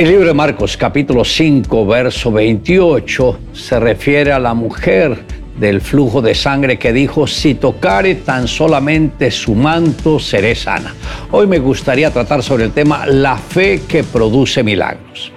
El libro de Marcos capítulo 5 verso 28 se refiere a la mujer del flujo de sangre que dijo, si tocare tan solamente su manto, seré sana. Hoy me gustaría tratar sobre el tema la fe que produce milagros.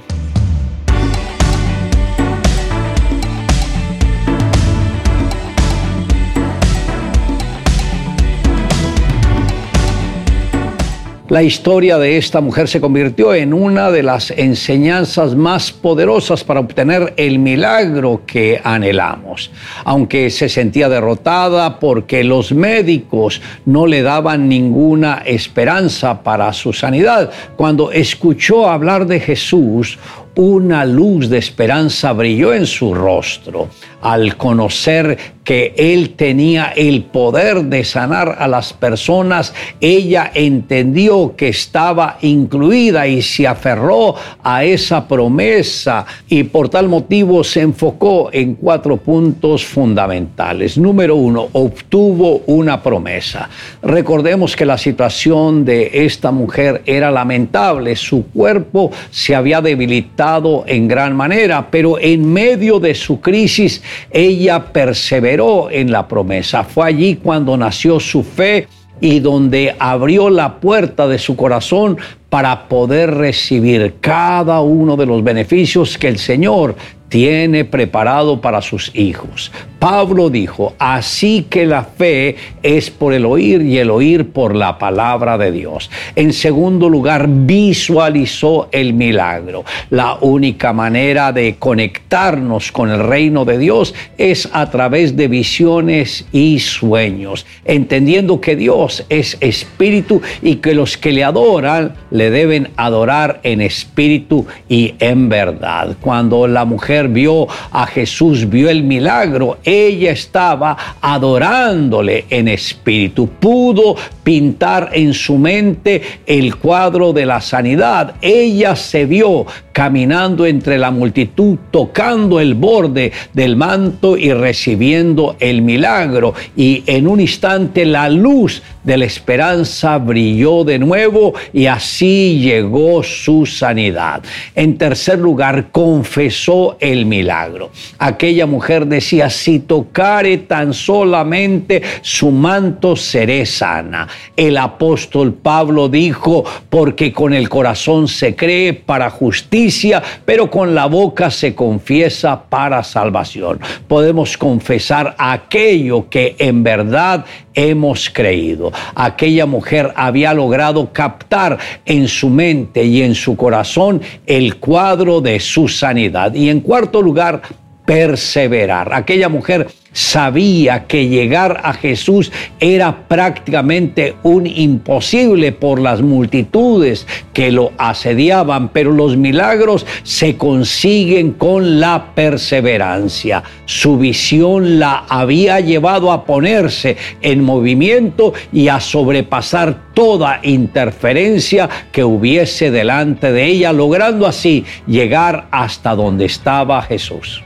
La historia de esta mujer se convirtió en una de las enseñanzas más poderosas para obtener el milagro que anhelamos. Aunque se sentía derrotada porque los médicos no le daban ninguna esperanza para su sanidad, cuando escuchó hablar de Jesús, una luz de esperanza brilló en su rostro al conocer que Él tenía el poder de sanar a las personas, ella entendió que estaba incluida y se aferró a esa promesa y por tal motivo se enfocó en cuatro puntos fundamentales. Número uno, obtuvo una promesa. Recordemos que la situación de esta mujer era lamentable, su cuerpo se había debilitado en gran manera, pero en medio de su crisis ella perseveró en la promesa. Fue allí cuando nació su fe y donde abrió la puerta de su corazón para poder recibir cada uno de los beneficios que el Señor tiene preparado para sus hijos. Pablo dijo, así que la fe es por el oír y el oír por la palabra de Dios. En segundo lugar, visualizó el milagro. La única manera de conectarnos con el reino de Dios es a través de visiones y sueños, entendiendo que Dios es espíritu y que los que le adoran le deben adorar en espíritu y en verdad. Cuando la vio a Jesús, vio el milagro, ella estaba adorándole en espíritu. Pudo pintar en su mente el cuadro de la sanidad. Ella se vio caminando entre la multitud, tocando el borde del manto y recibiendo el milagro. Y en un instante la luz de la esperanza brilló de nuevo y así llegó su sanidad. En tercer lugar, confesó el milagro. Aquella mujer decía, si tocare tan solamente su manto, seré sana. El apóstol Pablo dijo, porque con el corazón se cree para justicia, pero con la boca se confiesa para salvación. Podemos confesar aquello que en verdad hemos creído. Aquella mujer había logrado captar en su mente y en su corazón el cuadro de su sanidad. Y en cuarto lugar, perseverar. Aquella mujer sabía que llegar a Jesús era prácticamente un imposible por las multitudes que lo asediaban, pero los milagros se consiguen con la perseverancia. Su visión la había llevado a ponerse en movimiento y a sobrepasar toda interferencia que hubiese delante de ella, logrando así llegar hasta donde estaba Jesús.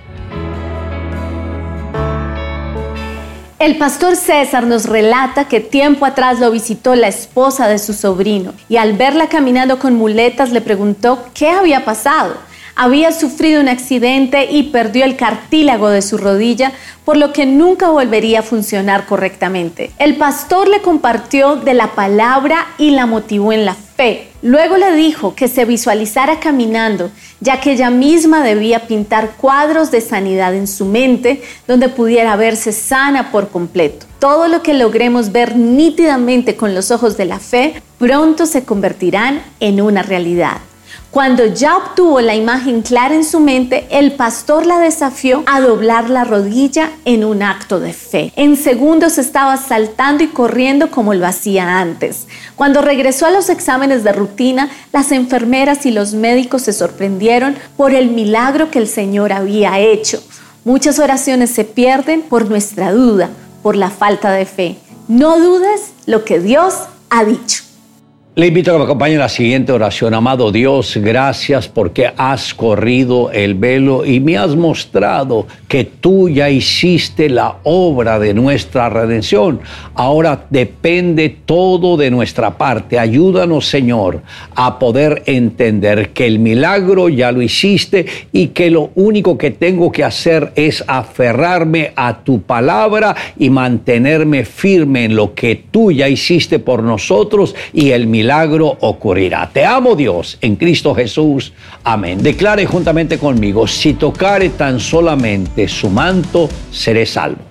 El pastor César nos relata que tiempo atrás lo visitó la esposa de su sobrino y al verla caminando con muletas le preguntó qué había pasado. Había sufrido un accidente y perdió el cartílago de su rodilla, por lo que nunca volvería a funcionar correctamente. El pastor le compartió de la palabra y la motivó en la fe. Luego le dijo que se visualizara caminando, ya que ella misma debía pintar cuadros de sanidad en su mente, donde pudiera verse sana por completo. Todo lo que logremos ver nítidamente con los ojos de la fe, pronto se convertirán en una realidad. Cuando ya obtuvo la imagen clara en su mente, el pastor la desafió a doblar la rodilla en un acto de fe. En segundos estaba saltando y corriendo como lo hacía antes. Cuando regresó a los exámenes de rutina, las enfermeras y los médicos se sorprendieron por el milagro que el Señor había hecho. Muchas oraciones se pierden por nuestra duda, por la falta de fe. No dudes lo que Dios ha dicho. Le invito a que me acompañe en la siguiente oración. Amado Dios, gracias porque has corrido el velo y me has mostrado que tú ya hiciste la obra de nuestra redención. Ahora depende todo de nuestra parte. Ayúdanos, Señor, a poder entender que el milagro ya lo hiciste y que lo único que tengo que hacer es aferrarme a tu palabra y mantenerme firme en lo que tú ya hiciste por nosotros y el milagro milagro ocurrirá. Te amo Dios en Cristo Jesús. Amén. Declare juntamente conmigo, si tocare tan solamente su manto, seré salvo.